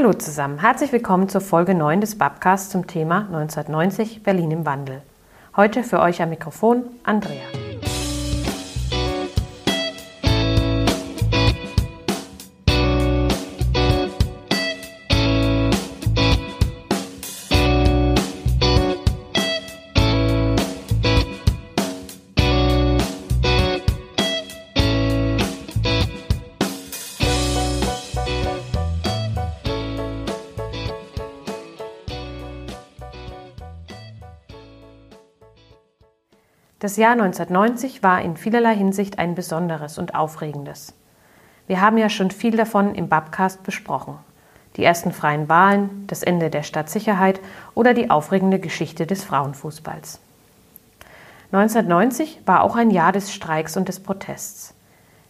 Hallo zusammen, herzlich willkommen zur Folge 9 des Babcasts zum Thema 1990 Berlin im Wandel. Heute für euch am Mikrofon Andrea. Das Jahr 1990 war in vielerlei Hinsicht ein besonderes und aufregendes. Wir haben ja schon viel davon im Babcast besprochen. Die ersten freien Wahlen, das Ende der Stadtsicherheit oder die aufregende Geschichte des Frauenfußballs. 1990 war auch ein Jahr des Streiks und des Protests.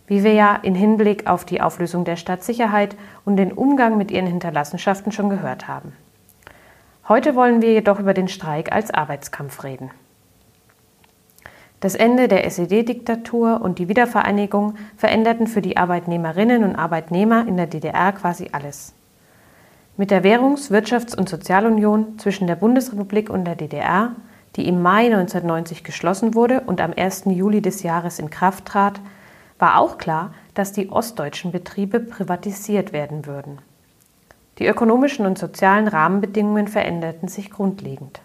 Wie wir ja in Hinblick auf die Auflösung der Stadtsicherheit und den Umgang mit ihren Hinterlassenschaften schon gehört haben. Heute wollen wir jedoch über den Streik als Arbeitskampf reden. Das Ende der SED-Diktatur und die Wiedervereinigung veränderten für die Arbeitnehmerinnen und Arbeitnehmer in der DDR quasi alles. Mit der Währungs-, Wirtschafts- und Sozialunion zwischen der Bundesrepublik und der DDR, die im Mai 1990 geschlossen wurde und am 1. Juli des Jahres in Kraft trat, war auch klar, dass die ostdeutschen Betriebe privatisiert werden würden. Die ökonomischen und sozialen Rahmenbedingungen veränderten sich grundlegend.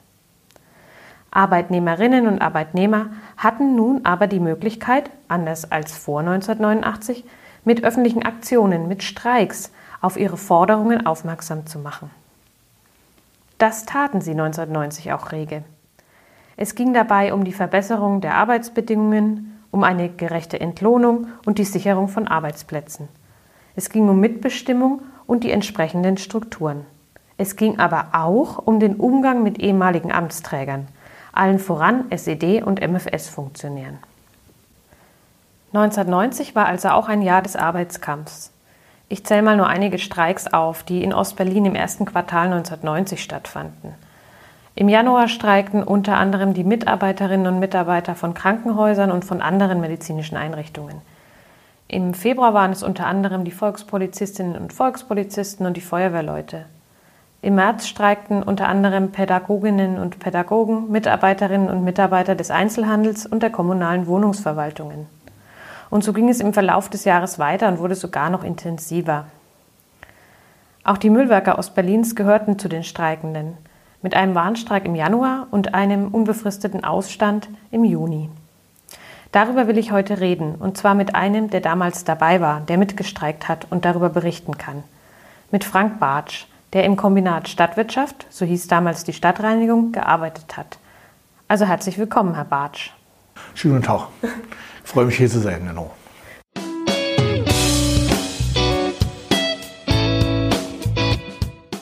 Arbeitnehmerinnen und Arbeitnehmer hatten nun aber die Möglichkeit, anders als vor 1989, mit öffentlichen Aktionen, mit Streiks auf ihre Forderungen aufmerksam zu machen. Das taten sie 1990 auch rege. Es ging dabei um die Verbesserung der Arbeitsbedingungen, um eine gerechte Entlohnung und die Sicherung von Arbeitsplätzen. Es ging um Mitbestimmung und die entsprechenden Strukturen. Es ging aber auch um den Umgang mit ehemaligen Amtsträgern, allen voran SED und MFS-Funktionären. 1990 war also auch ein Jahr des Arbeitskampfs. Ich zähle mal nur einige Streiks auf, die in Ostberlin im ersten Quartal 1990 stattfanden. Im Januar streikten unter anderem die Mitarbeiterinnen und Mitarbeiter von Krankenhäusern und von anderen medizinischen Einrichtungen. Im Februar waren es unter anderem die Volkspolizistinnen und Volkspolizisten und die Feuerwehrleute. Im März streikten unter anderem Pädagoginnen und Pädagogen, Mitarbeiterinnen und Mitarbeiter des Einzelhandels und der kommunalen Wohnungsverwaltungen. Und so ging es im Verlauf des Jahres weiter und wurde sogar noch intensiver. Auch die Müllwerker Ostberlins gehörten zu den Streikenden, mit einem Warnstreik im Januar und einem unbefristeten Ausstand im Juni. Darüber will ich heute reden, und zwar mit einem, der damals dabei war, der mitgestreikt hat und darüber berichten kann. Mit Frank Bartsch, der im Kombinat Stadtwirtschaft, so hieß damals die Stadtreinigung, gearbeitet hat. Also herzlich willkommen, Herr Bartsch. Schönen Tag. Ich freue mich hier zu sein, genau.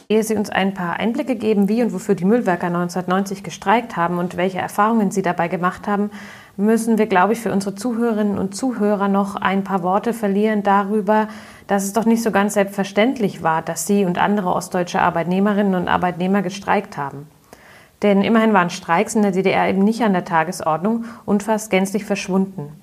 Ehe Sie uns ein paar Einblicke geben, wie und wofür die Müllwerker 1990 gestreikt haben und welche Erfahrungen Sie dabei gemacht haben, müssen wir, glaube ich, für unsere Zuhörerinnen und Zuhörer noch ein paar Worte verlieren darüber, dass es doch nicht so ganz selbstverständlich war, dass Sie und andere ostdeutsche Arbeitnehmerinnen und Arbeitnehmer gestreikt haben. Denn immerhin waren Streiks in der DDR eben nicht an der Tagesordnung und fast gänzlich verschwunden.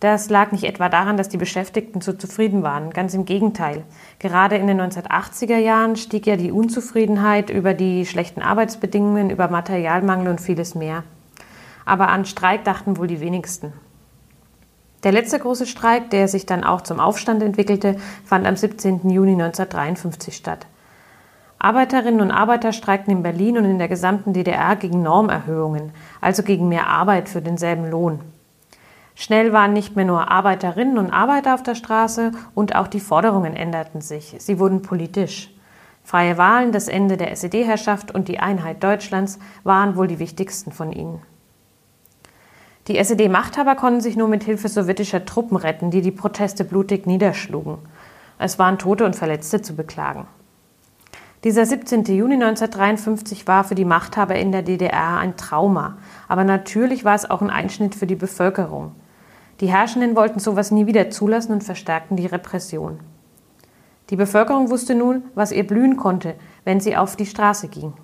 Das lag nicht etwa daran, dass die Beschäftigten zu zufrieden waren, ganz im Gegenteil. Gerade in den 1980er Jahren stieg ja die Unzufriedenheit über die schlechten Arbeitsbedingungen, über Materialmangel und vieles mehr. Aber an Streik dachten wohl die wenigsten. Der letzte große Streik, der sich dann auch zum Aufstand entwickelte, fand am 17. Juni 1953 statt. Arbeiterinnen und Arbeiter streikten in Berlin und in der gesamten DDR gegen Normerhöhungen, also gegen mehr Arbeit für denselben Lohn. Schnell waren nicht mehr nur Arbeiterinnen und Arbeiter auf der Straße und auch die Forderungen änderten sich. Sie wurden politisch. Freie Wahlen, das Ende der SED-Herrschaft und die Einheit Deutschlands waren wohl die wichtigsten von ihnen. Die SED-Machthaber konnten sich nur mit Hilfe sowjetischer Truppen retten, die die Proteste blutig niederschlugen. Es waren Tote und Verletzte zu beklagen. Dieser 17. Juni 1953 war für die Machthaber in der DDR ein Trauma, aber natürlich war es auch ein Einschnitt für die Bevölkerung. Die Herrschenden wollten sowas nie wieder zulassen und verstärkten die Repression. Die Bevölkerung wusste nun, was ihr blühen konnte, wenn sie auf die Straße ging.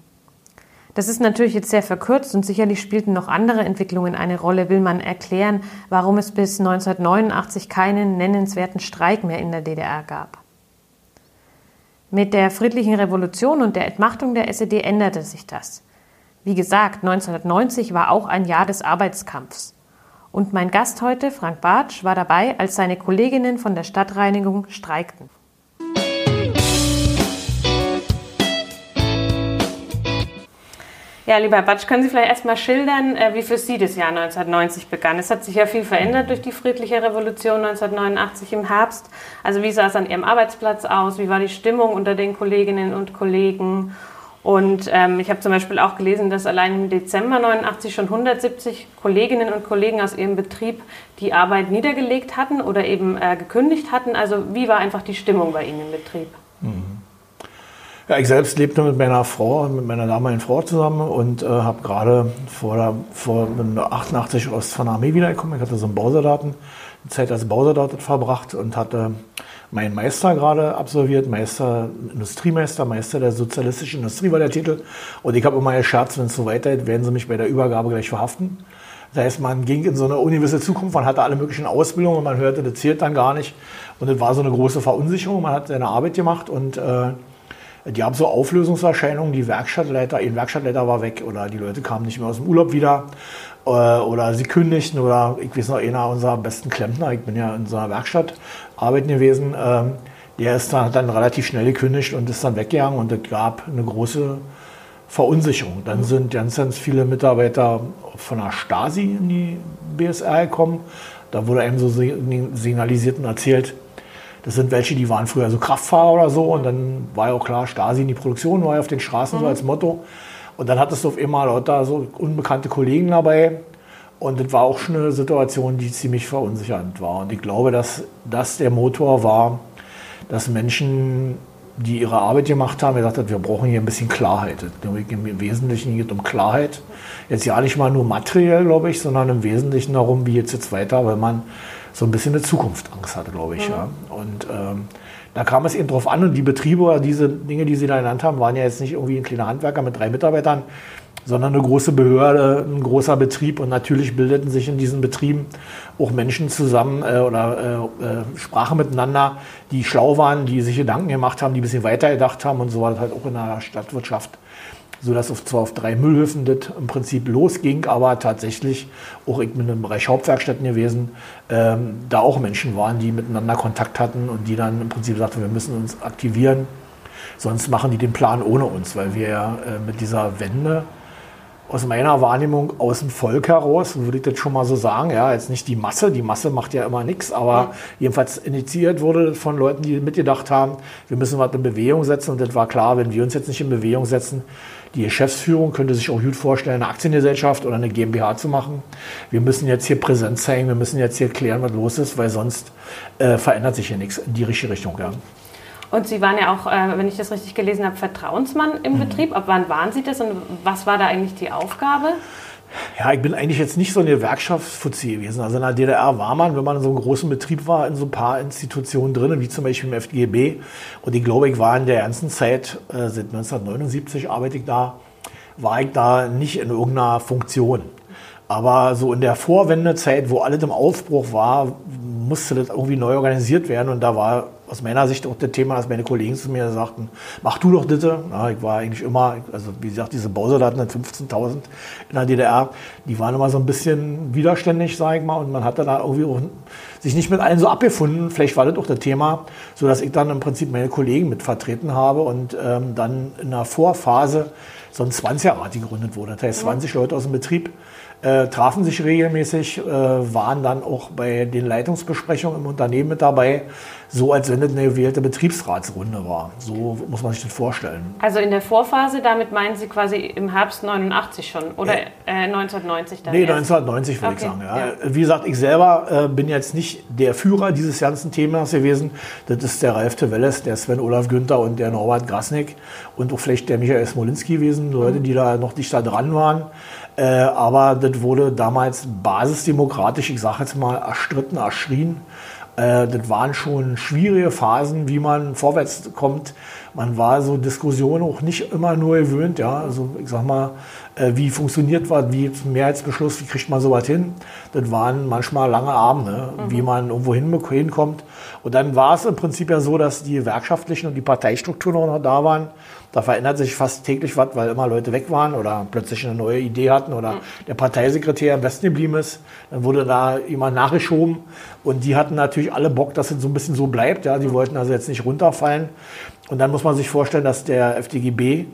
Das ist natürlich jetzt sehr verkürzt und sicherlich spielten noch andere Entwicklungen eine Rolle, will man erklären, warum es bis 1989 keinen nennenswerten Streik mehr in der DDR gab. Mit der friedlichen Revolution und der Entmachtung der SED änderte sich das. Wie gesagt, 1990 war auch ein Jahr des Arbeitskampfs. Und mein Gast heute, Frank Bartsch, war dabei, als seine Kolleginnen von der Stadtreinigung streikten. Ja, lieber Herr Batsch, können Sie vielleicht erstmal schildern, äh, wie für Sie das Jahr 1990 begann? Es hat sich ja viel verändert durch die friedliche Revolution 1989 im Herbst. Also wie sah es an Ihrem Arbeitsplatz aus? Wie war die Stimmung unter den Kolleginnen und Kollegen? Und ähm, ich habe zum Beispiel auch gelesen, dass allein im Dezember 89 schon 170 Kolleginnen und Kollegen aus ihrem Betrieb die Arbeit niedergelegt hatten oder eben äh, gekündigt hatten. Also wie war einfach die Stimmung bei Ihnen im Betrieb? Mhm. Ja, ich selbst lebte mit meiner Frau, mit meiner damaligen Frau zusammen und äh, habe gerade vor, vor 88 aus von der Armee wiedergekommen. Ich hatte so einen Bausoldaten, eine Zeit als Bausoldat verbracht und hatte meinen Meister gerade absolviert, Meister, Industriemeister, Meister der sozialistischen Industrie war der Titel. Und ich habe immer gescherzt, wenn es so weitergeht, werden sie mich bei der Übergabe gleich verhaften. Das heißt, man ging in so eine universelle Zukunft, man hatte alle möglichen Ausbildungen und man hörte, das zählt dann gar nicht. Und es war so eine große Verunsicherung. Man hat seine Arbeit gemacht und äh, die haben so Auflösungserscheinungen, die Werkstattleiter, ein Werkstattleiter war weg oder die Leute kamen nicht mehr aus dem Urlaub wieder äh, oder sie kündigten oder ich weiß noch, einer unserer besten Klempner, ich bin ja in so einer Werkstatt arbeiten gewesen, ähm, der ist dann, hat dann relativ schnell gekündigt und ist dann weggegangen und es gab eine große Verunsicherung. Dann sind ganz, ganz viele Mitarbeiter von der Stasi in die BSR gekommen. Da wurde einem so signalisiert und erzählt, das sind welche, die waren früher so Kraftfahrer oder so. Und dann war ja auch klar, Stasi in die Produktion war ja auf den Straßen mhm. so als Motto. Und dann hattest du auf einmal lauter so unbekannte Kollegen dabei. Und das war auch schon eine Situation, die ziemlich verunsichernd war. Und ich glaube, dass das der Motor war, dass Menschen, die ihre Arbeit gemacht haben, gesagt haben, wir brauchen hier ein bisschen Klarheit. Im Wesentlichen geht es um Klarheit. Jetzt ja nicht mal nur materiell, glaube ich, sondern im Wesentlichen darum, wie jetzt jetzt weiter, weil man so ein bisschen eine Zukunftsangst hatte, glaube ich. Mhm. Ja. Und ähm, da kam es eben drauf an und die Betriebe, diese Dinge, die Sie da genannt haben, waren ja jetzt nicht irgendwie ein kleiner Handwerker mit drei Mitarbeitern, sondern eine große Behörde, ein großer Betrieb. Und natürlich bildeten sich in diesen Betrieben auch Menschen zusammen äh, oder äh, äh, sprachen miteinander, die schlau waren, die sich Gedanken gemacht haben, die ein bisschen weiter gedacht haben. Und so war das halt auch in der Stadtwirtschaft sodass auf, zwar auf drei Müllhöfen das im Prinzip losging, aber tatsächlich auch ich bin im Bereich Hauptwerkstätten gewesen, ähm, da auch Menschen waren, die miteinander Kontakt hatten und die dann im Prinzip sagten, wir müssen uns aktivieren, sonst machen die den Plan ohne uns, weil wir ja äh, mit dieser Wende aus meiner Wahrnehmung aus dem Volk heraus, würde ich das schon mal so sagen, ja, jetzt nicht die Masse, die Masse macht ja immer nichts, aber ja. jedenfalls initiiert wurde von Leuten, die mitgedacht haben, wir müssen was in Bewegung setzen und das war klar, wenn wir uns jetzt nicht in Bewegung setzen, die Geschäftsführung könnte sich auch gut vorstellen, eine Aktiengesellschaft oder eine GmbH zu machen. Wir müssen jetzt hier Präsenz zeigen, wir müssen jetzt hier klären, was los ist, weil sonst äh, verändert sich hier nichts in die richtige Richtung. Ja. Und Sie waren ja auch, äh, wenn ich das richtig gelesen habe, Vertrauensmann im mhm. Betrieb. Ab wann waren Sie das und was war da eigentlich die Aufgabe? Ja, ich bin eigentlich jetzt nicht so eine Gewerkschaftsfuzzi gewesen. Also in der DDR war man, wenn man in so einem großen Betrieb war, in so ein paar Institutionen drin, wie zum Beispiel im FDGB. Und ich glaube, ich war in der ganzen Zeit, äh, seit 1979 arbeite ich da, war ich da nicht in irgendeiner Funktion. Aber so in der Vorwendezeit, wo alles im Aufbruch war, musste das irgendwie neu organisiert werden. Und da war aus meiner Sicht auch das Thema, dass meine Kollegen zu mir sagten, mach du doch das. Ja, ich war eigentlich immer, also wie gesagt, diese Bausoldaten, 15.000 in der DDR, die waren immer so ein bisschen widerständig, sage ich mal, und man hat dann da irgendwie auch sich nicht mit allen so abgefunden. Vielleicht war das auch das Thema, so dass ich dann im Prinzip meine Kollegen mit vertreten habe und ähm, dann in der Vorphase so ein 20er-Rat gegründet wurde. Das heißt, 20 Leute aus dem Betrieb äh, trafen sich regelmäßig, äh, waren dann auch bei den Leitungsbesprechungen im Unternehmen mit dabei, so als wenn es eine gewählte Betriebsratsrunde war. So muss man sich das vorstellen. Also in der Vorphase, damit meinen Sie quasi im Herbst 89 schon oder äh, 1990 dann? Nee, erst? 1990 würde okay. ich sagen. Ja. Ja. Wie gesagt, ich selber äh, bin jetzt nicht der Führer dieses ganzen Themas gewesen. Das ist der Ralf Tewelles, der Sven Olaf Günther und der Norbert Grasnick und auch vielleicht der Michael Smolinski gewesen, Leute, mhm. die da noch nicht da dran waren. Äh, aber das wurde damals basisdemokratisch, ich sage jetzt mal, erstritten, erschrien. Äh, das waren schon schwierige Phasen, wie man vorwärts kommt. Man war so Diskussionen auch nicht immer nur gewöhnt, ja. Also ich sag mal, äh, wie funktioniert was, wie Mehrheitsbeschluss, wie kriegt man sowas hin? Das waren manchmal lange Abende, mhm. wie man irgendwo hinkommt. Und dann war es im Prinzip ja so, dass die gewerkschaftlichen und die Parteistrukturen noch da waren. Da verändert sich fast täglich was, weil immer Leute weg waren oder plötzlich eine neue Idee hatten oder mhm. der Parteisekretär am besten geblieben ist. Dann wurde da jemand nachgeschoben und die hatten natürlich alle Bock, dass es so ein bisschen so bleibt. Ja, die wollten also jetzt nicht runterfallen. Und dann muss man sich vorstellen, dass der FDGB,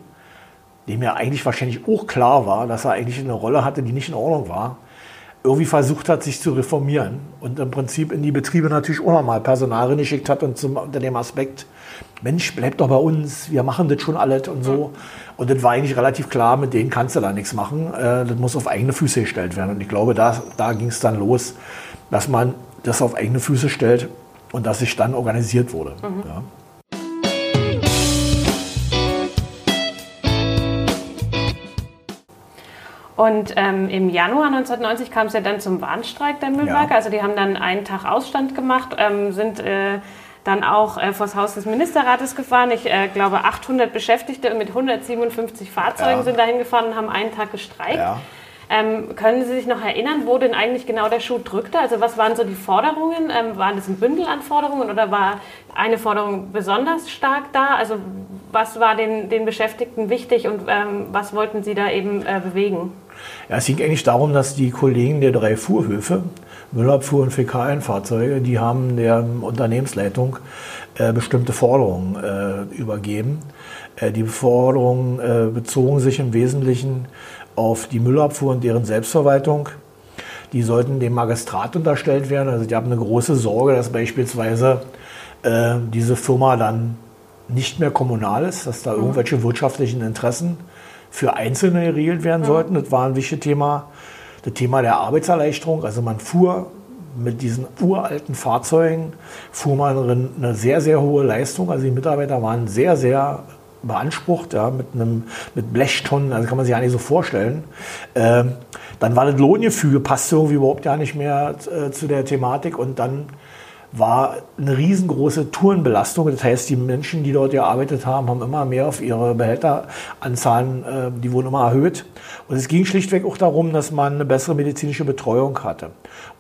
dem ja eigentlich wahrscheinlich auch klar war, dass er eigentlich eine Rolle hatte, die nicht in Ordnung war, irgendwie versucht hat, sich zu reformieren und im Prinzip in die Betriebe natürlich auch nochmal Personal geschickt hat und zum, unter dem Aspekt, Mensch, bleib doch bei uns, wir machen das schon alles und so. Und das war eigentlich relativ klar, mit denen kannst du da nichts machen. Äh, das muss auf eigene Füße gestellt werden. Und ich glaube, da, da ging es dann los, dass man das auf eigene Füße stellt und dass sich dann organisiert wurde. Mhm. Ja. Und ähm, im Januar 1990 kam es ja dann zum Warnstreik der Müllwerke. Ja. Also die haben dann einen Tag Ausstand gemacht, ähm, sind äh, dann auch äh, vor das Haus des Ministerrates gefahren. Ich äh, glaube, 800 Beschäftigte mit 157 Fahrzeugen ja. sind dahin gefahren und haben einen Tag gestreikt. Ja. Ähm, können Sie sich noch erinnern, wo denn eigentlich genau der Schuh drückte? Also was waren so die Forderungen? Ähm, waren das ein Bündel an Forderungen oder war eine Forderung besonders stark da? Also was war den, den Beschäftigten wichtig und ähm, was wollten Sie da eben äh, bewegen? Ja, es ging eigentlich darum, dass die Kollegen der drei Fuhrhöfe, Müllabfuhr und Fäkalienfahrzeuge, die haben der Unternehmensleitung äh, bestimmte Forderungen äh, übergeben. Äh, die Forderungen äh, bezogen sich im Wesentlichen auf die Müllabfuhr und deren Selbstverwaltung. Die sollten dem Magistrat unterstellt werden. Also die haben eine große Sorge, dass beispielsweise äh, diese Firma dann nicht mehr kommunal ist, dass da mhm. irgendwelche wirtschaftlichen Interessen für Einzelne geregelt werden mhm. sollten. Das war ein wichtiges Thema. Das Thema der Arbeitserleichterung. Also man fuhr mit diesen uralten Fahrzeugen, fuhr man eine sehr, sehr hohe Leistung. Also die Mitarbeiter waren sehr, sehr beansprucht, ja, mit, einem, mit Blechtonnen, also kann man sich ja nicht so vorstellen. Ähm, dann war das Lohngefüge, passte irgendwie überhaupt ja nicht mehr äh, zu der Thematik und dann war eine riesengroße Tourenbelastung. Das heißt, die Menschen, die dort gearbeitet haben, haben immer mehr auf ihre Behälteranzahlen, äh, die wurden immer erhöht. Und es ging schlichtweg auch darum, dass man eine bessere medizinische Betreuung hatte.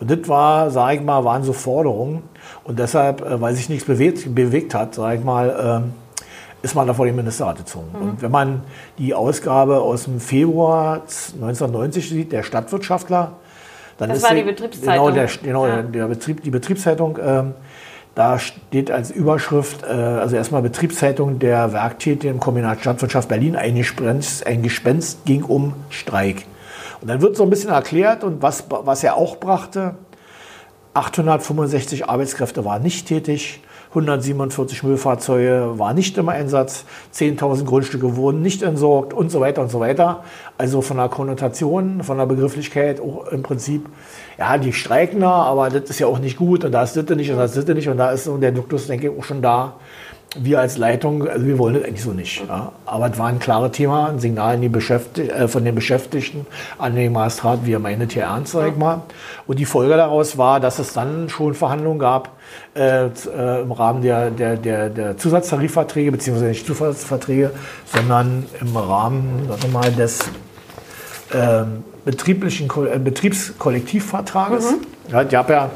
Und das war, sage ich mal, waren so Forderungen. Und deshalb, äh, weil sich nichts bewegt, bewegt hat, sage ich mal, äh, ist man da vor den Ministerrat gezogen. Mhm. Und wenn man die Ausgabe aus dem Februar 1990 sieht, der Stadtwirtschaftler, dann das war die Betriebszeitung. Genau, der, genau ja. der Betrieb, die Betriebszeitung. Ähm, da steht als Überschrift, äh, also erstmal Betriebszeitung der Werktätigen im Kombinat Stadtwirtschaft Berlin, ein Gespenst, ein Gespenst ging um Streik. Und dann wird so ein bisschen erklärt und was, was er auch brachte, 865 Arbeitskräfte waren nicht tätig, 147 Müllfahrzeuge waren nicht im Einsatz, 10.000 Grundstücke wurden nicht entsorgt und so weiter und so weiter. Also von der Konnotation, von der Begrifflichkeit auch im Prinzip, ja, die streiken da, aber das ist ja auch nicht gut und da ist das nicht und das ist das nicht und da ist der Duktus, denke ich, auch schon da, wir als Leitung, also wir wollen das eigentlich so nicht. Ja. Aber es war ein klares Thema, ein Signal äh, von den Beschäftigten an den Magistrat, wir meinen hier ernst, sag ich mal. Und die Folge daraus war, dass es dann schon Verhandlungen gab äh, äh, im Rahmen der, der, der, der Zusatztarifverträge, beziehungsweise nicht Zusatzverträge, sondern im Rahmen mal, des äh, betrieblichen äh, Betriebskollektivvertrages. Mhm. Ja, ich habe ja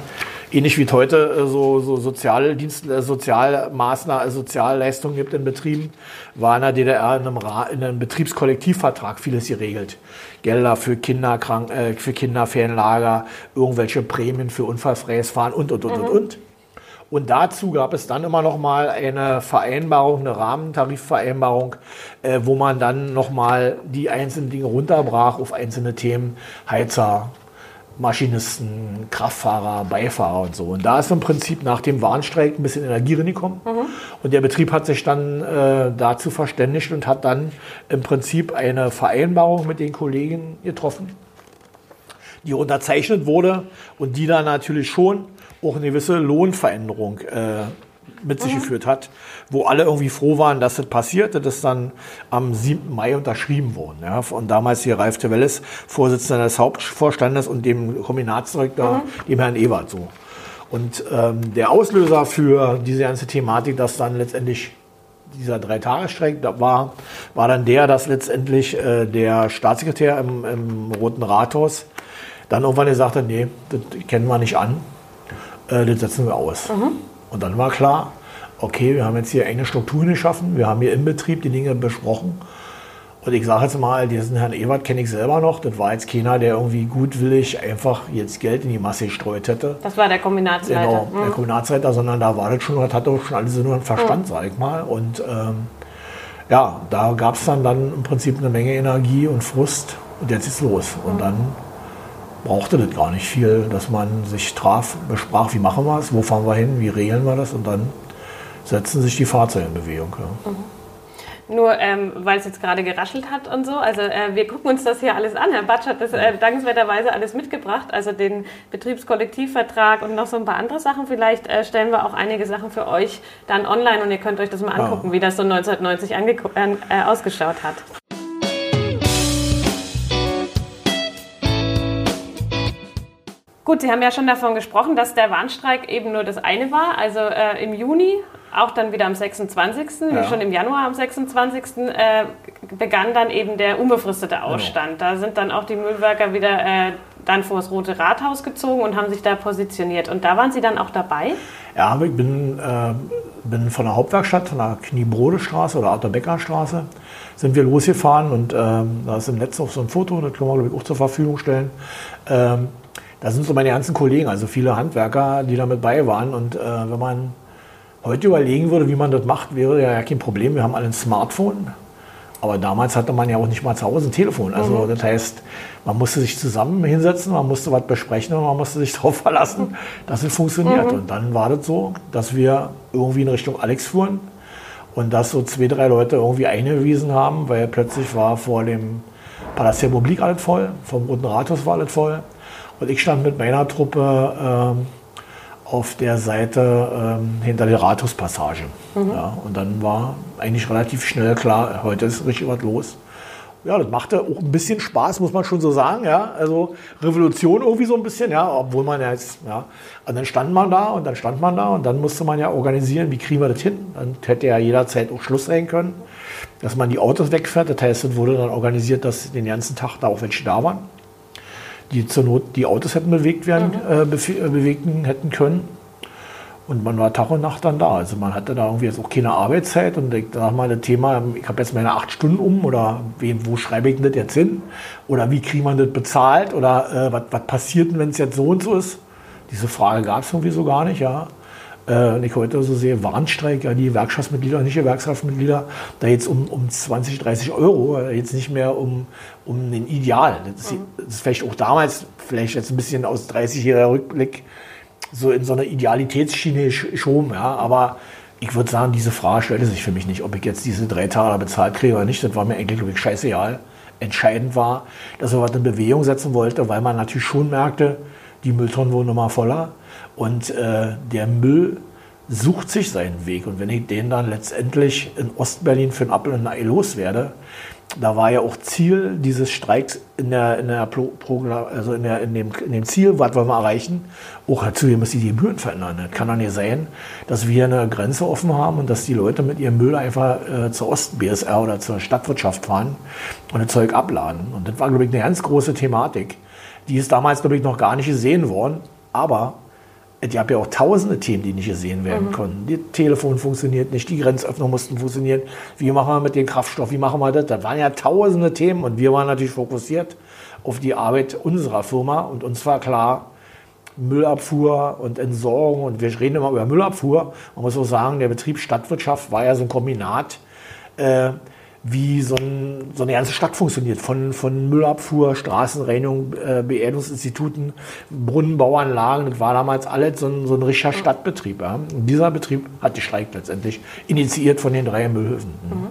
ähnlich wie heute äh, so, so Sozialdienst, äh, Sozialmaßnahmen, Sozialleistungen gibt in Betrieben, war in der DDR in einem, in einem Betriebskollektivvertrag vieles geregelt. Gelder für Kinderkrank, äh, für Kinderferienlager, irgendwelche Prämien für unfallfreies Fahren und, und, und, mhm. und, und. Und dazu gab es dann immer noch mal eine Vereinbarung, eine Rahmentarifvereinbarung, äh, wo man dann noch mal die einzelnen Dinge runterbrach auf einzelne Themen, Heizer, Maschinisten, Kraftfahrer, Beifahrer und so. Und da ist im Prinzip nach dem Warnstreik ein bisschen Energie reingekommen. Mhm. Und der Betrieb hat sich dann äh, dazu verständigt und hat dann im Prinzip eine Vereinbarung mit den Kollegen getroffen, die unterzeichnet wurde und die dann natürlich schon auch eine gewisse Lohnveränderung äh, mit sich mhm. geführt hat, wo alle irgendwie froh waren, dass das passierte. Das ist dann am 7. Mai unterschrieben worden. Ja, und damals hier Ralf Tewelles, Vorsitzender des Hauptvorstandes und dem Kombinatsdirektor, mhm. dem Herrn Ebert so. Und ähm, der Auslöser für diese ganze Thematik, dass dann letztendlich dieser Dreitagesstreik da war, war dann der, dass letztendlich äh, der Staatssekretär im, im, Roten Rathaus dann irgendwann gesagt hat, nee, das kennen wir nicht an, äh, das setzen wir aus. Mhm. Und dann war klar, okay, wir haben jetzt hier enge Strukturen geschaffen, wir haben hier im Betrieb die Dinge besprochen und ich sage jetzt mal, diesen Herrn Ewert kenne ich selber noch. Das war jetzt keiner, der irgendwie gutwillig einfach jetzt Geld in die Masse gestreut hätte. Das war der Kombinatsleiter. Genau, mhm. der Kombinatsleiter, sondern da war das schon, das hatte auch schon alles Sinn und Verstand, mhm. sag ich mal. Und ähm, ja, da gab es dann, dann im Prinzip eine Menge Energie und Frust und jetzt ist los. Und mhm. dann brauchte das gar nicht viel, dass man sich traf, besprach, wie machen wir es, wo fahren wir hin, wie regeln wir das und dann setzen sich die Fahrzeuge in Bewegung. Ja. Mhm. Nur ähm, weil es jetzt gerade geraschelt hat und so. Also äh, wir gucken uns das hier alles an. Herr Batsch hat das äh, dankenswerterweise alles mitgebracht. Also den Betriebskollektivvertrag und noch so ein paar andere Sachen. Vielleicht äh, stellen wir auch einige Sachen für euch dann online und ihr könnt euch das mal angucken, ja. wie das so 1990 äh, ausgeschaut hat. Gut, Sie haben ja schon davon gesprochen, dass der Warnstreik eben nur das eine war. Also äh, im Juni auch dann wieder am 26., ja. wie schon im Januar am 26. Äh, begann dann eben der unbefristete genau. Ausstand. Genau. Da sind dann auch die Müllwerker wieder äh, dann vor das Rote Rathaus gezogen und haben sich da positioniert. Und da waren Sie dann auch dabei? Ja, ich bin, äh, bin von der Hauptwerkstatt, von der Kniebrodestraße oder Arthur-Becker-Straße, sind wir losgefahren und ähm, da ist im Netz auch so ein Foto, das können wir glaube ich auch zur Verfügung stellen. Ähm, da sind so meine ganzen Kollegen, also viele Handwerker, die da mit bei waren. Und äh, wenn man heute überlegen würde, wie man das macht, wäre ja kein Problem. Wir haben alle ein Smartphone. Aber damals hatte man ja auch nicht mal zu Hause ein Telefon. Also mhm. das heißt, man musste sich zusammen hinsetzen, man musste was besprechen und man musste sich darauf verlassen, dass es funktioniert. Mhm. Und dann war das so, dass wir irgendwie in Richtung Alex fuhren und dass so zwei, drei Leute irgendwie eingewiesen haben, weil plötzlich war vor dem Palast der Republik alles voll, vom Roten Rathaus war alles voll. Und ich stand mit meiner Truppe ähm, auf der Seite ähm, hinter der Rathauspassage. Mhm. Ja, und dann war eigentlich relativ schnell klar, heute ist richtig was los. Ja, das machte auch ein bisschen Spaß, muss man schon so sagen. Ja, also Revolution irgendwie so ein bisschen, ja, obwohl man ja jetzt, ja. Und dann stand man da und dann stand man da und dann musste man ja organisieren, wie kriegen wir das hin. Dann hätte ja jederzeit auch Schluss sein können, dass man die Autos wegfährt. Das heißt, es wurde dann organisiert, dass den ganzen Tag da auch welche da waren die zur Not die Autos hätten bewegt werden, mhm. äh, bewegen hätten können. Und man war Tag und Nacht dann da. Also man hatte da irgendwie jetzt auch keine Arbeitszeit. Und ich sag mal, das Thema, ich habe jetzt meine acht Stunden um oder wem, wo schreibe ich denn das jetzt hin? Oder wie kriegt man das bezahlt? Oder äh, was passiert denn, wenn es jetzt so und so ist? Diese Frage gab es irgendwie so gar nicht, ja. Äh, und ich heute so sehe, Warnstreik, ja, die Gewerkschaftsmitglieder, nicht Gewerkschaftsmitglieder, da jetzt um, um 20, 30 Euro, äh, jetzt nicht mehr um, um ein Ideal. Das ist, mhm. das ist vielleicht auch damals, vielleicht jetzt ein bisschen aus 30-jähriger Rückblick, so in so einer Idealitätsschiene geschoben, ja, aber ich würde sagen, diese Frage stellte sich für mich nicht, ob ich jetzt diese drei Tage bezahlt kriege oder nicht. Das war mir eigentlich, glaube ich, scheißegal. Entscheidend war, dass er was in Bewegung setzen wollte, weil man natürlich schon merkte, die Mülltonnen wurden nochmal voller. Und äh, der Müll sucht sich seinen Weg. Und wenn ich den dann letztendlich in Ostberlin für einen Appel und ein Ei loswerde, da war ja auch Ziel dieses Streiks in, der, in, der Pro, also in, der, in, dem, in dem Ziel, was wir mal erreichen, auch dazu, hier müssen die Gebühren verändern. Das kann doch nicht sein, dass wir eine Grenze offen haben und dass die Leute mit ihrem Müll einfach äh, zur Ost-BSR oder zur Stadtwirtschaft fahren und das Zeug abladen. Und das war, glaube ich, eine ganz große Thematik. Die ist damals, glaube ich, noch gar nicht gesehen worden. Aber es gab ja auch tausende Themen, die nicht gesehen werden mhm. konnten. Das Telefon funktioniert nicht, die Grenzöffnung mussten funktionieren. Wie machen wir mit dem Kraftstoff? Wie machen wir das? Das waren ja tausende Themen und wir waren natürlich fokussiert auf die Arbeit unserer Firma und uns war klar, Müllabfuhr und Entsorgung und wir reden immer über Müllabfuhr. Man muss auch sagen, der Betrieb Stadtwirtschaft war ja so ein Kombinat. Äh, wie so, ein, so, eine ganze Stadt funktioniert. Von, von Müllabfuhr, Straßenreinigung, äh, Beerdungsinstituten, Brunnenbauanlagen. Das war damals alles so ein, so ein richtiger Stadtbetrieb. Ja. Und dieser Betrieb hat gestreikt letztendlich, initiiert von den drei Müllhöfen. Mhm.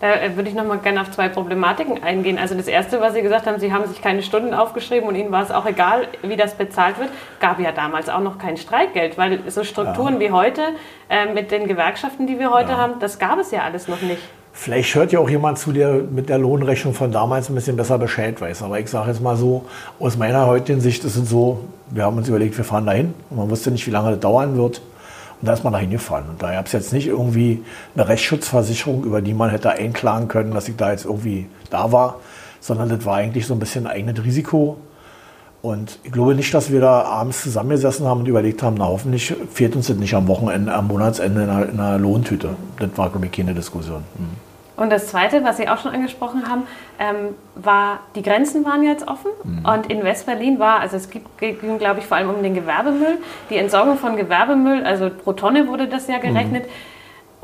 Da äh, würde ich noch mal gerne auf zwei Problematiken eingehen. Also das Erste, was Sie gesagt haben, Sie haben sich keine Stunden aufgeschrieben und Ihnen war es auch egal, wie das bezahlt wird. Gab ja damals auch noch kein Streikgeld, weil so Strukturen ja. wie heute äh, mit den Gewerkschaften, die wir heute ja. haben, das gab es ja alles noch nicht. Vielleicht hört ja auch jemand zu, der mit der Lohnrechnung von damals ein bisschen besser Bescheid weiß. Aber ich sage jetzt mal so, aus meiner heutigen Sicht ist es so, wir haben uns überlegt, wir fahren dahin. Und man wusste nicht, wie lange das dauern wird. Und da ist man da hingefahren. Und da gab es jetzt nicht irgendwie eine Rechtsschutzversicherung, über die man hätte einklagen können, dass ich da jetzt irgendwie da war, sondern das war eigentlich so ein bisschen ein eigenes Risiko. Und ich glaube nicht, dass wir da abends zusammengesessen haben und überlegt haben, na hoffentlich fehlt uns das nicht am Wochenende, am Monatsende in einer, in einer Lohntüte. Das war, glaube ich, keine Diskussion. Mhm. Und das Zweite, was Sie auch schon angesprochen haben, ähm, war, die Grenzen waren jetzt offen. Mhm. Und in West-Berlin war, also es ging, glaube ich, vor allem um den Gewerbemüll. Die Entsorgung von Gewerbemüll, also pro Tonne wurde das ja gerechnet, mhm.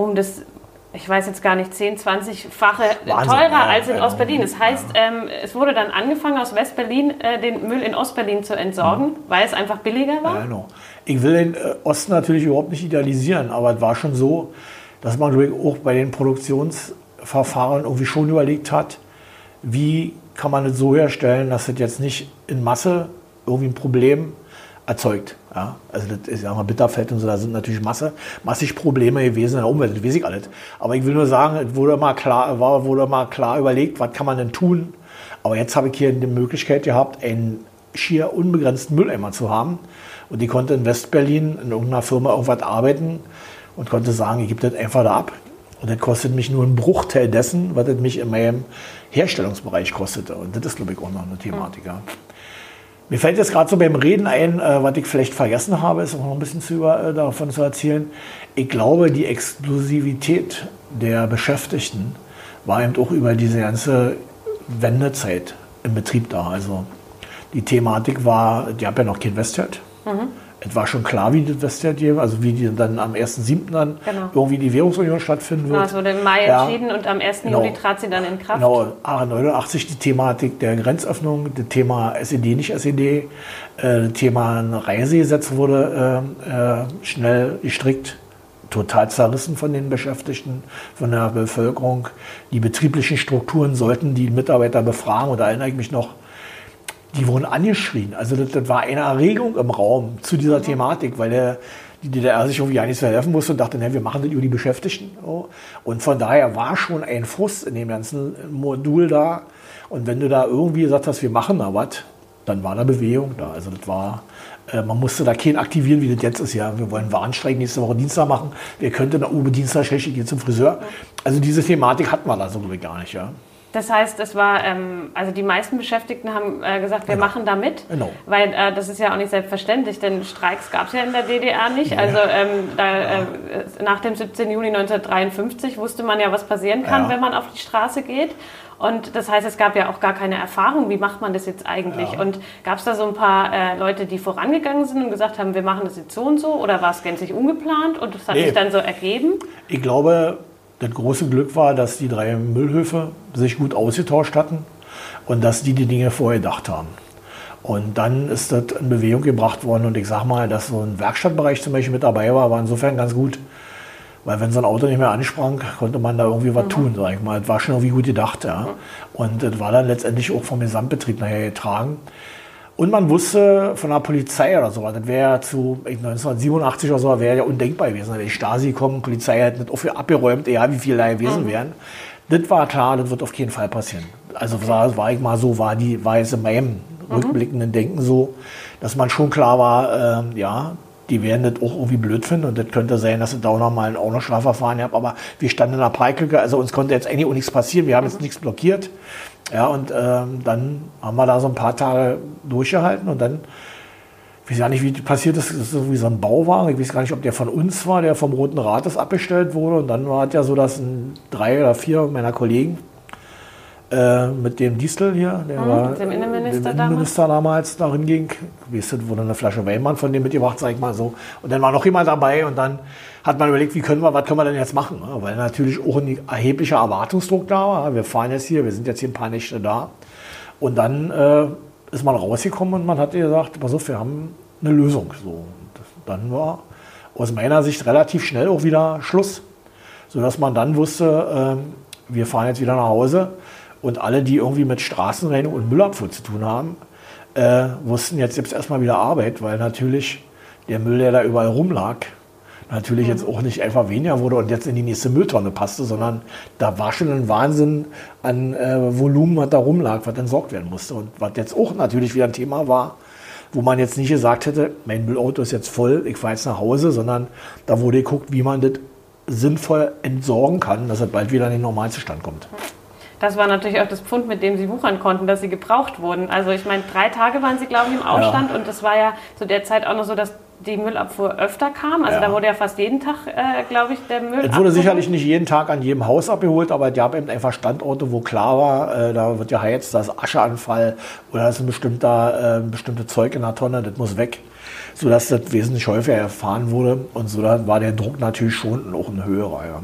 um das ich weiß jetzt gar nicht, 10, 20-fache teurer ja, als in ja, Ostberlin. Das heißt, ja. ähm, es wurde dann angefangen, aus Westberlin äh, den Müll in Ostberlin zu entsorgen, mhm. weil es einfach billiger war. genau. Ich will den äh, Osten natürlich überhaupt nicht idealisieren, aber es war schon so, dass man auch bei den Produktions- Verfahren irgendwie schon überlegt hat, wie kann man es so herstellen, dass es jetzt nicht in Masse irgendwie ein Problem erzeugt. Ja? Also das ist ja mal Bitterfeld und so, da sind natürlich Masse, massig Probleme gewesen in der Umwelt, das weiß ich alles. Aber ich will nur sagen, es wurde mal klar, war, wurde mal klar überlegt, was kann man denn tun. Aber jetzt habe ich hier die Möglichkeit gehabt, einen schier unbegrenzten Mülleimer zu haben. Und ich konnte in Westberlin in irgendeiner Firma irgendwas arbeiten und konnte sagen, ich gebe das einfach da ab. Und das kostet mich nur einen Bruchteil dessen, was es mich in meinem Herstellungsbereich kostete. Und das ist, glaube ich, auch noch eine Thematik. Ja. Mir fällt jetzt gerade so beim Reden ein, äh, was ich vielleicht vergessen habe, ist auch noch ein bisschen zu über, äh, davon zu erzählen. Ich glaube, die Exklusivität der Beschäftigten war eben auch über diese ganze Wendezeit im Betrieb da. Also die Thematik war, die haben ja noch kein Westgeld. Mhm es war schon klar, wie das Westgeld also wie die dann am 1.7. dann genau. irgendwie die Währungsunion stattfinden wird. Genau, es wurde im Mai ja. entschieden und am 1. Genau. Juli trat sie dann in Kraft. Genau, A89 die Thematik der Grenzöffnung, das Thema SED, nicht SED, äh, das Thema Reisegesetz wurde äh, äh, schnell gestrickt total zerrissen von den Beschäftigten, von der Bevölkerung. Die betrieblichen Strukturen sollten die Mitarbeiter befragen. Und da erinnere ich mich noch, die wurden angeschrien. Also das, das, war eine Erregung im Raum zu dieser Thematik, weil der, die DDR sich irgendwie eigentlich helfen musste und dachte, ne, wir machen das über die Beschäftigten. Und von daher war schon ein Frust in dem ganzen Modul da. Und wenn du da irgendwie gesagt hast, wir machen da was, dann war da Bewegung da. Also das war, äh, man musste da keinen aktivieren, wie das jetzt ist. Ja, wir wollen Warnstreik nächste Woche Dienstag machen. Wir könnten da oben Dienstag schlecht, ich gehe zum Friseur. Also diese Thematik hat man da so gar nicht. Ja. Das heißt, es war, ähm, also die meisten Beschäftigten haben äh, gesagt, wir genau. machen da mit, genau. weil äh, das ist ja auch nicht selbstverständlich, denn Streiks gab es ja in der DDR nicht. Ja. Also ähm, da, ja. äh, nach dem 17. Juni 1953 wusste man ja, was passieren kann, ja. wenn man auf die Straße geht. Und das heißt, es gab ja auch gar keine Erfahrung, wie macht man das jetzt eigentlich? Ja. Und gab es da so ein paar äh, Leute, die vorangegangen sind und gesagt haben, wir machen das jetzt so und so? Oder war es gänzlich ungeplant und das hat nee. sich dann so ergeben? Ich glaube, das große Glück war, dass die drei Müllhöfe sich gut ausgetauscht hatten und dass die die Dinge vorher gedacht haben. Und dann ist das in Bewegung gebracht worden und ich sag mal, dass so ein Werkstattbereich zum Beispiel mit dabei war, war insofern ganz gut. Weil wenn so ein Auto nicht mehr ansprang, konnte man da irgendwie was mhm. tun, sag ich mal. Das war schon irgendwie gut gedacht, ja. Mhm. Und das war dann letztendlich auch vom Gesamtbetrieb nachher getragen. Und man wusste von der Polizei oder so, das wäre ja zu 1987 oder so, wäre ja undenkbar gewesen. Wenn die Stasi kommen, Polizei hat nicht abgeräumt, egal wie viele da gewesen mhm. wären. Das war klar, das wird auf jeden Fall passieren. Also war, war ich mal so, war die, war es in meinem mhm. rückblickenden Denken so, dass man schon klar war, äh, ja, die werden das auch irgendwie blöd finden und das könnte sein, dass es da auch noch mal ein Ordnungsstrafverfahren gab, aber wir standen in der Preiklücke, also uns konnte jetzt eigentlich auch nichts passieren, wir haben mhm. jetzt nichts blockiert. Ja, und ähm, dann haben wir da so ein paar Tage durchgehalten und dann, ich weiß ja nicht, wie passiert ist, das ist wie so ein Bauwagen, ich weiß gar nicht, ob der von uns war, der vom Roten Rates abbestellt wurde. Und dann war es ja so, dass ein, drei oder vier meiner Kollegen äh, mit dem Distel hier, der mhm, war dem Innenminister, dem Innenminister damals. damals darin ging. Du, wurde eine Flasche Weinmann von dem mitgebracht, sag ich mal so. Und dann war noch jemand dabei und dann hat man überlegt, wie können wir, was können wir denn jetzt machen? Weil natürlich auch ein erheblicher Erwartungsdruck da war. Wir fahren jetzt hier, wir sind jetzt hier ein paar Nächte da. Und dann äh, ist man rausgekommen und man hat gesagt, pass auf, wir haben eine Lösung. So, und dann war aus meiner Sicht relativ schnell auch wieder Schluss. Sodass man dann wusste, äh, wir fahren jetzt wieder nach Hause und alle, die irgendwie mit Straßenreinigung und Müllabfuhr zu tun haben, äh, wussten, jetzt es erstmal wieder Arbeit, weil natürlich der Müll, der da überall rumlag, natürlich jetzt auch nicht einfach weniger wurde und jetzt in die nächste Mülltonne passte, sondern da war schon ein Wahnsinn an äh, Volumen, was da rumlag, was entsorgt werden musste. Und was jetzt auch natürlich wieder ein Thema war, wo man jetzt nicht gesagt hätte, mein Müllauto ist jetzt voll, ich fahre jetzt nach Hause, sondern da wurde geguckt, wie man das sinnvoll entsorgen kann, dass es bald wieder in den Normalzustand kommt. Das war natürlich auch das Pfund, mit dem sie wuchern konnten, dass sie gebraucht wurden. Also ich meine, drei Tage waren sie, glaube ich, im Ausstand ja. und das war ja zu der Zeit auch noch so, dass die Müllabfuhr öfter kam. Also ja. da wurde ja fast jeden Tag, äh, glaube ich, der Müll. Es wurde sicherlich nicht jeden Tag an jedem Haus abgeholt, aber es gab eben einfach Standorte, wo klar war, äh, da wird ja jetzt das Ascheanfall oder das ist ein bestimmter, äh, bestimmtes Zeug in der Tonne, das muss weg. Sodass das wesentlich häufiger erfahren wurde und so war der Druck natürlich schon auch ein höherer. Ja.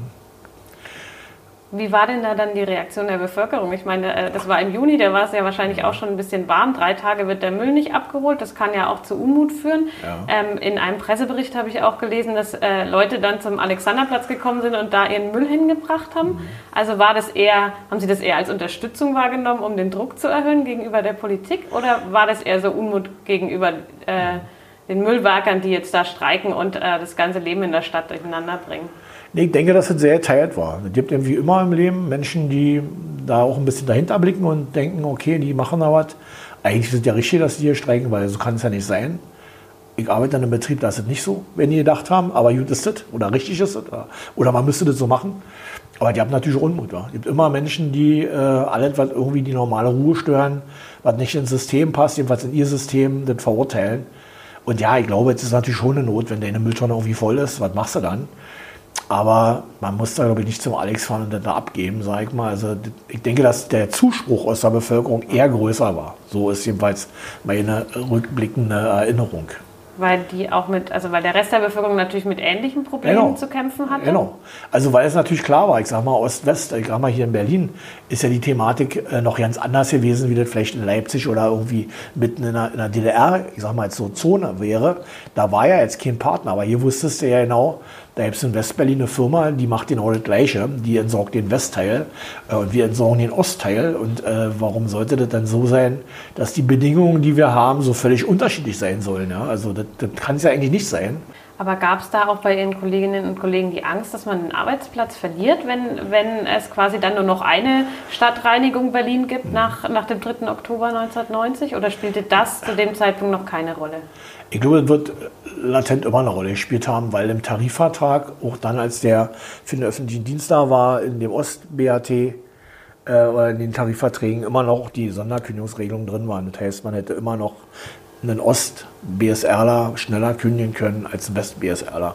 Wie war denn da dann die Reaktion der Bevölkerung? Ich meine, äh, das war im Juni, da war es ja wahrscheinlich auch schon ein bisschen warm. Drei Tage wird der Müll nicht abgeholt. Das kann ja auch zu Unmut führen. Ja. Ähm, in einem Pressebericht habe ich auch gelesen, dass äh, Leute dann zum Alexanderplatz gekommen sind und da ihren Müll hingebracht haben. Mhm. Also war das eher, haben Sie das eher als Unterstützung wahrgenommen, um den Druck zu erhöhen gegenüber der Politik? Oder war das eher so Unmut gegenüber äh, den Müllwerkern, die jetzt da streiken und äh, das ganze Leben in der Stadt durcheinander bringen? Nee, ich denke, dass es sehr teilt war. Es gibt irgendwie immer im Leben Menschen, die da auch ein bisschen dahinter blicken und denken, okay, die machen da was. Eigentlich ist es ja richtig, dass die hier streiken, weil so kann es ja nicht sein. Ich arbeite in einem Betrieb, da ist es nicht so, wenn die gedacht haben, aber gut ist das oder richtig ist das oder man müsste das so machen. Aber die haben natürlich Unmut. Es gibt immer Menschen, die äh, alles, was irgendwie die normale Ruhe stören, was nicht ins System passt, jedenfalls in ihr System, das verurteilen. Und ja, ich glaube, es ist natürlich schon eine Not, wenn deine Mülltonne irgendwie voll ist, was machst du dann? Aber man muss da, glaube ich, nicht zum Alex fahren und dann da abgeben, sage ich mal. Also ich denke, dass der Zuspruch aus der Bevölkerung eher größer war. So ist jedenfalls meine rückblickende Erinnerung. Weil die auch mit, also weil der Rest der Bevölkerung natürlich mit ähnlichen Problemen genau. zu kämpfen hatte. Genau. Also weil es natürlich klar war, ich sag mal Ost-West, ich sag mal hier in Berlin, ist ja die Thematik äh, noch ganz anders gewesen, wie das vielleicht in Leipzig oder irgendwie mitten in der, in der DDR, ich sag mal jetzt so Zone wäre. Da war ja jetzt kein Partner, aber hier wusstest du ja genau, da gibt es in Westberlin eine Firma, die macht genau das Gleiche. Die entsorgt den Westteil äh, und wir entsorgen den Ostteil. Und äh, warum sollte das dann so sein, dass die Bedingungen, die wir haben, so völlig unterschiedlich sein sollen? Ja? Also das, das kann es ja eigentlich nicht sein. Aber gab es da auch bei Ihren Kolleginnen und Kollegen die Angst, dass man einen Arbeitsplatz verliert, wenn, wenn es quasi dann nur noch eine Stadtreinigung Berlin gibt hm. nach, nach dem 3. Oktober 1990? Oder spielte das zu dem Zeitpunkt noch keine Rolle? Ich glaube, das wird latent immer eine Rolle gespielt haben, weil im Tarifvertrag, auch dann, als der für den öffentlichen Dienst da war, in dem Ost-BAT äh, oder in den Tarifverträgen immer noch die Sonderkündigungsregelung drin waren. Das heißt, man hätte immer noch einen Ost-BSRler schneller kündigen können als einen West-BSRler.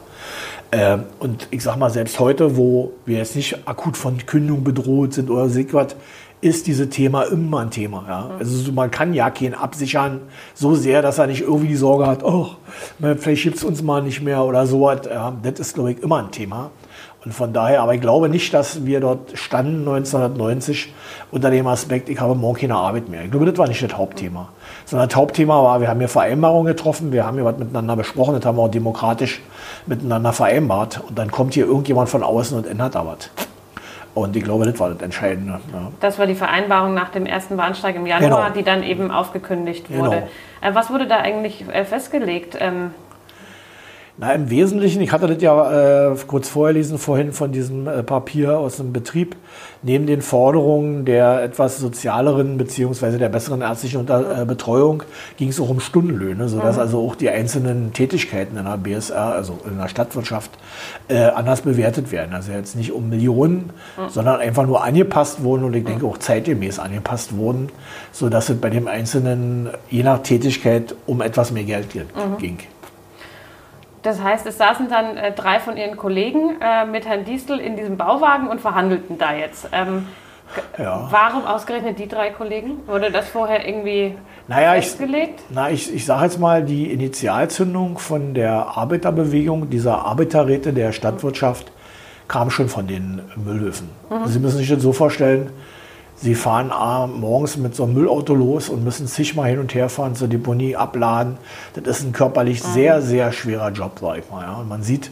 Äh, und ich sag mal, selbst heute, wo wir jetzt nicht akut von Kündigung bedroht sind oder so was, ist dieses Thema immer ein Thema. Ja? Also man kann ja keinen absichern so sehr, dass er nicht irgendwie die Sorge hat, oh, vielleicht gibt es uns mal nicht mehr oder so. Ja, das ist, glaube ich, immer ein Thema. Und von daher, aber ich glaube nicht, dass wir dort standen 1990 unter dem Aspekt, ich habe morgen keine Arbeit mehr. Ich glaube, das war nicht das Hauptthema. Sondern das Hauptthema war, wir haben hier Vereinbarungen getroffen, wir haben hier was miteinander besprochen, das haben wir auch demokratisch miteinander vereinbart. Und dann kommt hier irgendjemand von außen und ändert da was. Und ich glaube, das war das Entscheidende. Ja. Das war die Vereinbarung nach dem ersten Bahnsteig im Januar, genau. die dann eben aufgekündigt wurde. Genau. Was wurde da eigentlich äh, festgelegt? Na, im Wesentlichen, ich hatte das ja äh, kurz vorgelesen vorhin von diesem äh, Papier aus dem Betrieb, neben den Forderungen der etwas sozialeren beziehungsweise der besseren ärztlichen Unter äh, Betreuung ging es auch um Stundenlöhne, sodass mhm. also auch die einzelnen Tätigkeiten in der BSR, also in der Stadtwirtschaft, äh, anders bewertet werden. Also jetzt nicht um Millionen, mhm. sondern einfach nur angepasst wurden und ich denke auch zeitgemäß angepasst wurden, sodass es bei dem Einzelnen je nach Tätigkeit um etwas mehr Geld mhm. Das heißt, es saßen dann äh, drei von Ihren Kollegen äh, mit Herrn Diestel in diesem Bauwagen und verhandelten da jetzt. Ähm, ja. Warum ausgerechnet die drei Kollegen? Wurde das vorher irgendwie naja, festgelegt? Ich, na, ich, ich sage jetzt mal, die Initialzündung von der Arbeiterbewegung, dieser Arbeiterräte der Stadtwirtschaft, kam schon von den Müllhöfen. Mhm. Sie müssen sich das so vorstellen, Sie fahren morgens mit so einem Müllauto los und müssen zigmal hin und her fahren zur Deponie, abladen. Das ist ein körperlich mhm. sehr, sehr schwerer Job, sag ich mal. Ja. Und man sieht,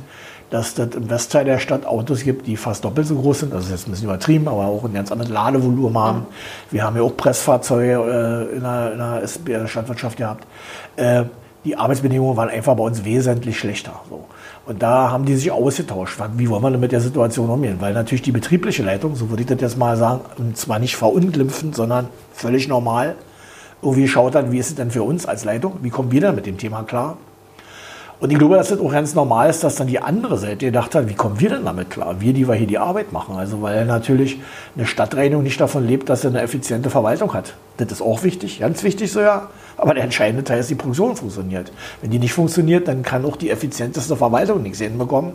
dass das im Westteil der Stadt Autos gibt, die fast doppelt so groß sind. Das ist jetzt ein bisschen übertrieben, aber auch ein ganz anderes Ladevolumen haben. Mhm. Wir haben ja auch Pressfahrzeuge äh, in, der, in, der, in, der, Stadtwirtschaft gehabt. Äh, die Arbeitsbedingungen waren einfach bei uns wesentlich schlechter. So. Und da haben die sich ausgetauscht. Wie wollen wir denn mit der Situation umgehen? Weil natürlich die betriebliche Leitung, so würde ich das jetzt mal sagen, und zwar nicht verunglimpfend, sondern völlig normal, irgendwie geschaut hat, wie ist es denn für uns als Leitung, wie kommen wir denn mit dem Thema klar. Und ich glaube, dass das auch ganz normal ist, dass dann die andere Seite gedacht hat, wie kommen wir denn damit klar? Wir, die wir hier die Arbeit machen. Also weil natürlich eine Stadtreinigung nicht davon lebt, dass sie eine effiziente Verwaltung hat. Das ist auch wichtig, ganz wichtig so ja. Aber der entscheidende Teil ist, die Produktion funktioniert. Wenn die nicht funktioniert, dann kann auch die effizienteste Verwaltung nichts hinbekommen.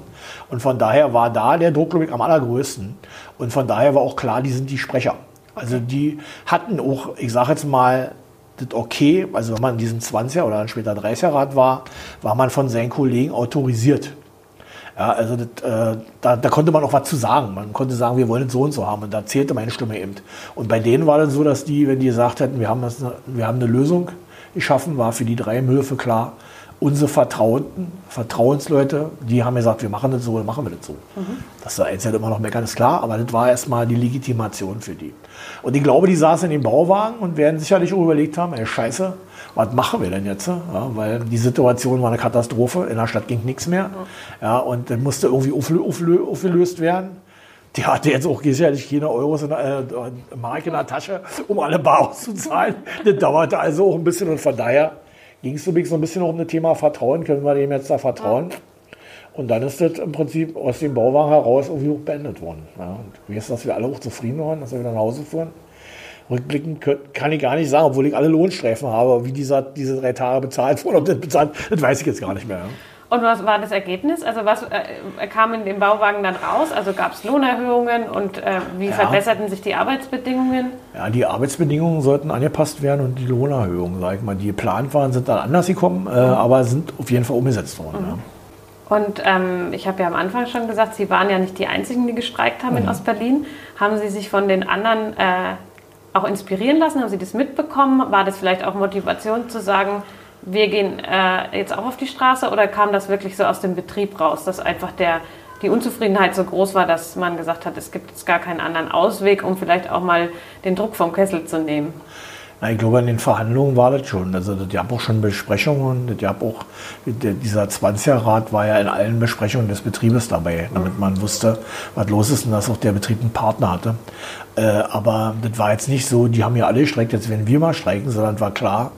Und von daher war da der Druck, glaube ich, am allergrößten. Und von daher war auch klar, die sind die Sprecher. Also die hatten auch, ich sage jetzt mal, das okay, also wenn man in diesem 20er oder dann später 30er Rad war, war man von seinen Kollegen autorisiert. Ja, also das, äh, da, da, konnte man auch was zu sagen. Man konnte sagen, wir wollen es so und so haben. Und da zählte meine Stimme eben. Und bei denen war das so, dass die, wenn die gesagt hätten, wir haben, das, wir haben eine Lösung geschaffen, war für die drei im klar, unsere Vertrauten, Vertrauensleute, die haben gesagt, wir machen das so, dann machen wir das so. Mhm. Das ist jetzt immer noch meckern, ist klar, aber das war erstmal die Legitimation für die. Und ich glaube, die saßen in dem Bauwagen und werden sicherlich auch überlegt haben, ey, scheiße, was machen wir denn jetzt? Ja, weil die Situation war eine Katastrophe, in der Stadt ging nichts mehr. Ja, und dann musste irgendwie aufgelöst werden. Die hatte jetzt auch sicherlich keine Euros in der äh, Mark in der Tasche, um alle Bar auszuzahlen. Das dauerte also auch ein bisschen und von daher ging es so ein bisschen um das Thema Vertrauen. Können wir dem jetzt da vertrauen? Und dann ist das im Prinzip aus dem Bauwagen heraus irgendwie auch beendet worden. Ja, und wir wissen, dass wir alle auch zufrieden waren, dass wir wieder nach Hause fuhren. Rückblickend kann ich gar nicht sagen, obwohl ich alle Lohnstreifen habe, wie dieser, diese drei Tage bezahlt wurden. Ob das bezahlt, das weiß ich jetzt gar nicht mehr. Ja. Und was war das Ergebnis? Also was äh, kam in dem Bauwagen dann raus? Also gab es Lohnerhöhungen und äh, wie ja. verbesserten sich die Arbeitsbedingungen? Ja, die Arbeitsbedingungen sollten angepasst werden und die Lohnerhöhungen, sag ich mal, die geplant waren, sind dann anders gekommen, äh, mhm. aber sind auf jeden Fall umgesetzt worden. Mhm. Ja. Und ähm, ich habe ja am Anfang schon gesagt, Sie waren ja nicht die Einzigen, die gestreikt haben mhm. in Ostberlin. Haben Sie sich von den anderen äh, auch inspirieren lassen? Haben Sie das mitbekommen? War das vielleicht auch Motivation zu sagen, wir gehen äh, jetzt auch auf die Straße oder kam das wirklich so aus dem Betrieb raus, dass einfach der, die Unzufriedenheit so groß war, dass man gesagt hat, es gibt jetzt gar keinen anderen Ausweg, um vielleicht auch mal den Druck vom Kessel zu nehmen? Ich glaube, in den Verhandlungen war das schon. Also, das gab auch schon Besprechungen. Das gab auch, dieser 20er-Rat war ja in allen Besprechungen des Betriebes dabei, damit man wusste, was los ist und dass auch der Betrieb einen Partner hatte. Äh, aber das war jetzt nicht so, die haben ja alle gestreikt, jetzt werden wir mal streiken, sondern war klar,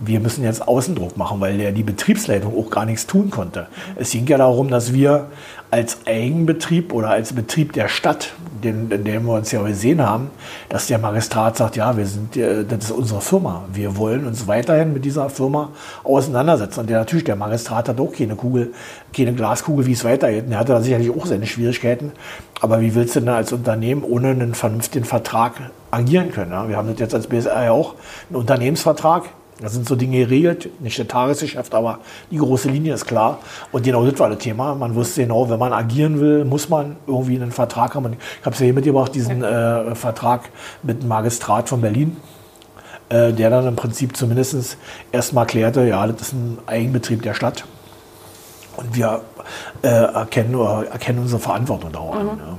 wir müssen jetzt Außendruck machen, weil ja die Betriebsleitung auch gar nichts tun konnte. Es ging ja darum, dass wir als Eigenbetrieb oder als Betrieb der Stadt, den, in dem wir uns ja gesehen haben, dass der Magistrat sagt, ja, wir sind, äh, das ist unsere Firma. Wir wollen uns weiterhin mit dieser Firma auseinandersetzen. Und der, natürlich, der Magistrat hat auch keine Kugel, keine Glaskugel, wie es weitergeht. Und er hatte da sicherlich auch seine Schwierigkeiten. Aber wie willst du denn als Unternehmen ohne einen vernünftigen Vertrag agieren können? Ja? Wir haben das jetzt als BSR ja auch, einen Unternehmensvertrag da sind so Dinge geregelt, nicht der Tagesgeschäft, aber die große Linie ist klar. Und genau das war das Thema. Man wusste genau, wenn man agieren will, muss man irgendwie einen Vertrag haben. Ich habe es ja hier mitgebracht, diesen äh, Vertrag mit dem Magistrat von Berlin, äh, der dann im Prinzip zumindest erstmal klärte, ja, das ist ein Eigenbetrieb der Stadt. Und wir äh, erkennen, erkennen unsere Verantwortung da Mhm. Ja.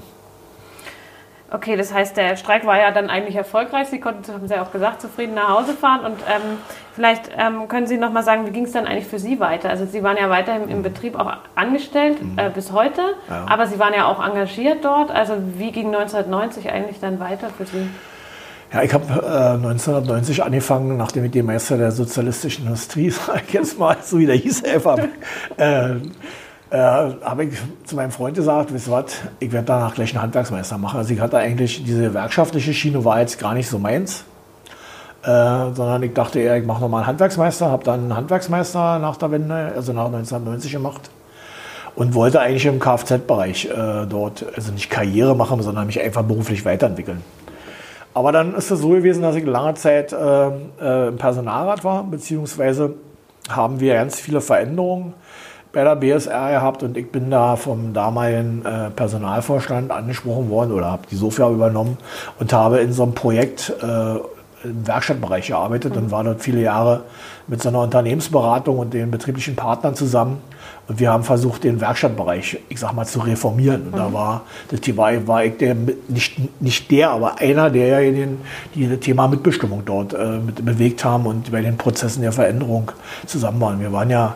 Okay, das heißt, der Streik war ja dann eigentlich erfolgreich. Sie konnten, haben Sie ja auch gesagt, zufrieden nach Hause fahren. Und ähm, vielleicht ähm, können Sie noch mal sagen, wie ging es dann eigentlich für Sie weiter? Also Sie waren ja weiterhin im Betrieb auch angestellt mhm. äh, bis heute, ja. aber Sie waren ja auch engagiert dort. Also wie ging 1990 eigentlich dann weiter für Sie? Ja, ich habe äh, 1990 angefangen, nachdem ich den Meister der sozialistischen Industrie, sag ich jetzt mal, so wie der hieß, einfach, äh, äh, habe ich zu meinem Freund gesagt, wisst ihr was, ich werde danach gleich einen Handwerksmeister machen. Also ich hatte eigentlich, diese wirtschaftliche Schiene war jetzt gar nicht so meins. Äh, sondern ich dachte eher, ich mache nochmal einen Handwerksmeister, habe dann einen Handwerksmeister nach der Wende, also nach 1990 gemacht und wollte eigentlich im Kfz-Bereich äh, dort, also nicht Karriere machen, sondern mich einfach beruflich weiterentwickeln. Aber dann ist es so gewesen, dass ich lange Zeit äh, äh im Personalrat war, beziehungsweise haben wir ganz viele Veränderungen bei der BSR gehabt und ich bin da vom damaligen äh, Personalvorstand angesprochen worden oder habe die Sofia übernommen und habe in so einem Projekt äh, im Werkstattbereich gearbeitet mhm. und war dort viele Jahre mit so einer Unternehmensberatung und den betrieblichen Partnern zusammen. Und wir haben versucht, den Werkstattbereich, ich sag mal, zu reformieren. Und mhm. da war, das Thema, war ich der, nicht, nicht der, aber einer derjenigen, die das Thema Mitbestimmung dort äh, mit bewegt haben und bei den Prozessen der Veränderung zusammen waren. Wir waren ja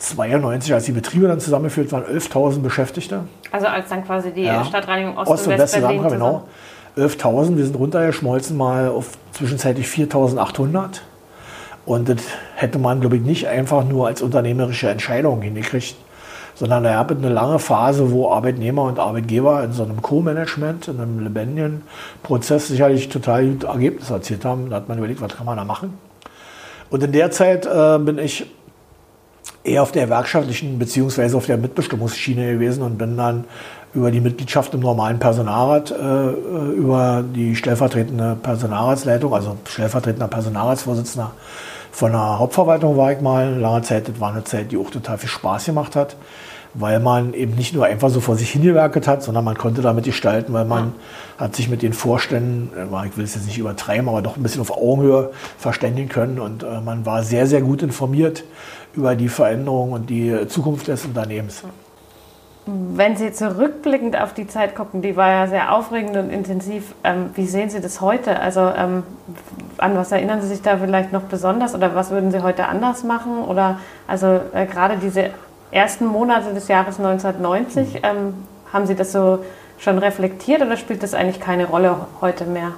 92, als die Betriebe dann zusammengeführt waren, 11.000 Beschäftigte. Also als dann quasi die ja. Stadtreinigung Ost, Ost und West, West Berlin genau. 11.000, wir sind runtergeschmolzen mal auf zwischenzeitlich 4.800. Und das hätte man, glaube ich, nicht einfach nur als unternehmerische Entscheidung hingekriegt, sondern er hat eine lange Phase, wo Arbeitnehmer und Arbeitgeber in so einem Co-Management, in einem lebendigen Prozess sicherlich total gute Ergebnisse erzielt haben. Da hat man überlegt, was kann man da machen. Und in der Zeit äh, bin ich eher auf der werkschaftlichen beziehungsweise auf der Mitbestimmungsschiene gewesen und bin dann über die Mitgliedschaft im normalen Personalrat, äh, über die stellvertretende Personalratsleitung, also stellvertretender Personalratsvorsitzender von der Hauptverwaltung war ich mal lange Zeit. Das war eine Zeit, die auch total viel Spaß gemacht hat, weil man eben nicht nur einfach so vor sich hingewerket hat, sondern man konnte damit gestalten, weil man ja. hat sich mit den Vorständen, äh, ich will es jetzt nicht übertreiben, aber doch ein bisschen auf Augenhöhe verständigen können und äh, man war sehr, sehr gut informiert über die Veränderungen und die Zukunft des Unternehmens. Wenn Sie zurückblickend auf die Zeit gucken, die war ja sehr aufregend und intensiv. Ähm, wie sehen Sie das heute? Also ähm, an was erinnern Sie sich da vielleicht noch besonders oder was würden Sie heute anders machen? Oder also äh, gerade diese ersten Monate des Jahres 1990, mhm. ähm, haben Sie das so schon reflektiert oder spielt das eigentlich keine Rolle heute mehr?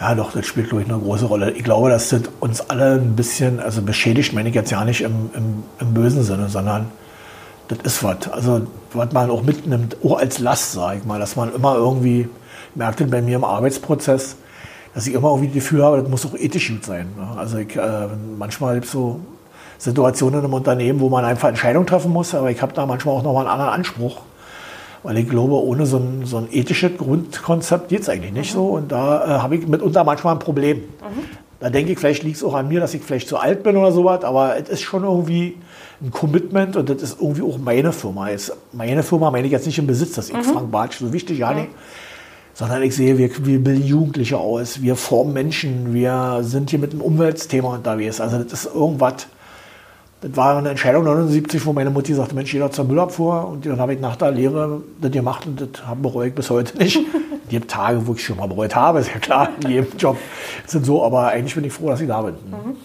Ja, doch, das spielt, glaube ich, eine große Rolle. Ich glaube, das sind uns alle ein bisschen, also beschädigt meine ich jetzt ja nicht im, im, im bösen Sinne, sondern das ist was. Also, was man auch mitnimmt, auch als Last, sage ich mal, dass man immer irgendwie, merkt bei mir im Arbeitsprozess, dass ich immer irgendwie das Gefühl habe, das muss auch ethisch gut sein. Ne? Also, ich, äh, manchmal so Situationen im Unternehmen, wo man einfach Entscheidungen treffen muss, aber ich habe da manchmal auch nochmal einen anderen Anspruch. Weil ich glaube, ohne so ein, so ein ethisches Grundkonzept geht es eigentlich nicht mhm. so. Und da äh, habe ich mitunter manchmal ein Problem. Mhm. Da denke ich, vielleicht liegt es auch an mir, dass ich vielleicht zu alt bin oder sowas, aber es ist schon irgendwie ein Commitment und das ist irgendwie auch meine Firma. Jetzt, meine Firma meine ich jetzt nicht im Besitz, dass ich mhm. Frank Bartsch so wichtig, ja nicht. Sondern ich sehe, wir, wir bilden Jugendliche aus, wir formen Menschen, wir sind hier mit einem Umweltthema unterwegs. Also das ist irgendwas, das war eine Entscheidung 79, wo meine Mutti sagte, Mensch, jeder zur Müllabfuhr. Und dann habe ich nach der Lehre das gemacht und das bereue ich bis heute nicht. Die Tage, wo ich schon mal bereut habe, ist ja klar, in jedem Job sind so. Aber eigentlich bin ich froh, dass ich da bin. Mhm.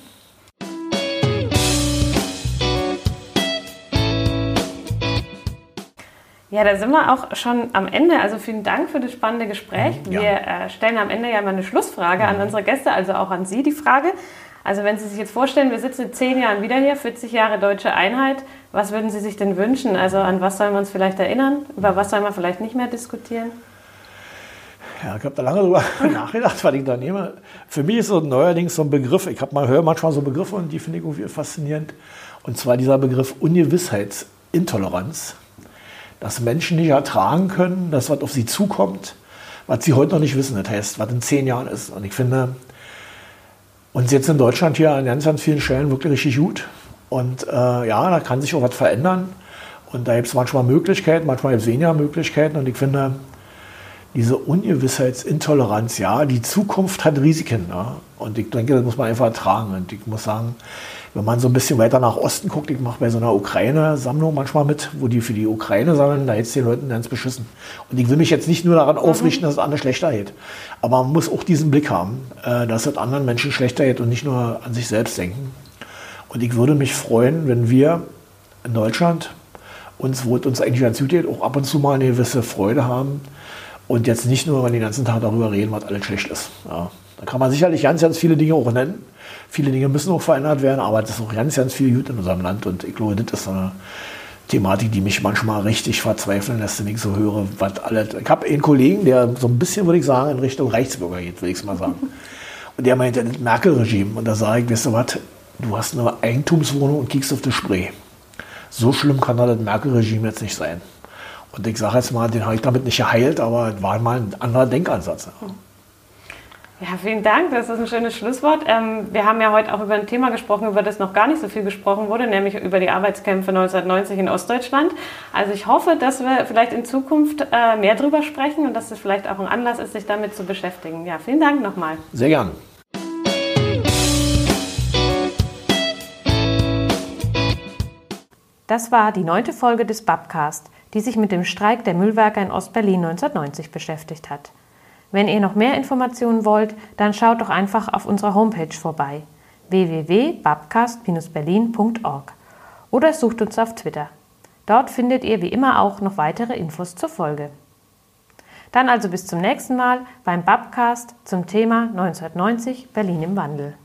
Ja, da sind wir auch schon am Ende. Also vielen Dank für das spannende Gespräch. Ja. Wir äh, stellen am Ende ja mal eine Schlussfrage mhm. an unsere Gäste, also auch an Sie die Frage. Also wenn Sie sich jetzt vorstellen, wir sitzen in zehn Jahren wieder hier, 40 Jahre deutsche Einheit, was würden Sie sich denn wünschen? Also an was soll man uns vielleicht erinnern? Über was soll man vielleicht nicht mehr diskutieren? Ja, ich habe da lange drüber nachgedacht, was ich da nehme. Für mich ist so neuerdings so ein Begriff, ich habe mal höre manchmal so Begriffe und die finde ich irgendwie faszinierend. Und zwar dieser Begriff Ungewissheitsintoleranz. Dass Menschen nicht ertragen können, dass was auf sie zukommt, was sie heute noch nicht wissen. Das heißt, was in zehn Jahren ist. Und ich finde, uns jetzt in Deutschland hier an ganz, ganz vielen Stellen wirklich richtig gut. Und äh, ja, da kann sich auch was verändern. Und da gibt es manchmal Möglichkeiten, manchmal gibt es weniger Möglichkeiten. Und ich finde, diese Ungewissheitsintoleranz, ja, die Zukunft hat Risiken. Ne? Und ich denke, das muss man einfach ertragen. Und ich muss sagen, wenn man so ein bisschen weiter nach Osten guckt, ich mache bei so einer Ukraine-Sammlung manchmal mit, wo die für die Ukraine sammeln, da jetzt den Leuten ganz beschissen. Und ich will mich jetzt nicht nur daran aufrichten, dass es anderen schlechter geht. Aber man muss auch diesen Blick haben, äh, dass es anderen Menschen schlechter geht und nicht nur an sich selbst denken. Und ich würde mich freuen, wenn wir in Deutschland uns, wo es uns eigentlich ganz gut geht, auch ab und zu mal eine gewisse Freude haben und jetzt nicht nur den ganzen Tag darüber reden, was alles schlecht ist. Ja. Da kann man sicherlich ganz, ganz viele Dinge auch nennen. Viele Dinge müssen auch verändert werden, aber es ist auch ganz, ganz viel gut in unserem Land. Und ich glaube, das ist eine Thematik, die mich manchmal richtig verzweifeln lässt, wenn ich so höre, was alles. Ich habe einen Kollegen, der so ein bisschen, würde ich sagen, in Richtung Rechtsbürger geht, will ich es mal sagen. Und der meinte, das Merkel-Regime. Und da sage ich, weißt du was, du hast eine Eigentumswohnung und kiekst auf das Spree. So schlimm kann das Merkel-Regime jetzt nicht sein. Und ich sage jetzt mal, den habe ich damit nicht geheilt, aber es war mal ein anderer Denkansatz. Ja. Vielen Dank. Das ist ein schönes Schlusswort. Ähm, wir haben ja heute auch über ein Thema gesprochen, über das noch gar nicht so viel gesprochen wurde, nämlich über die Arbeitskämpfe 1990 in Ostdeutschland. Also ich hoffe, dass wir vielleicht in Zukunft äh, mehr darüber sprechen und dass es vielleicht auch ein Anlass ist, sich damit zu beschäftigen. Ja, vielen Dank nochmal. Sehr gern. Das war die neunte Folge des Babcast, die sich mit dem Streik der Müllwerker in Ostberlin 1990 beschäftigt hat. Wenn ihr noch mehr Informationen wollt, dann schaut doch einfach auf unserer Homepage vorbei www.babcast-berlin.org oder sucht uns auf Twitter. Dort findet ihr wie immer auch noch weitere Infos zur Folge. Dann also bis zum nächsten Mal beim Babcast zum Thema 1990 Berlin im Wandel.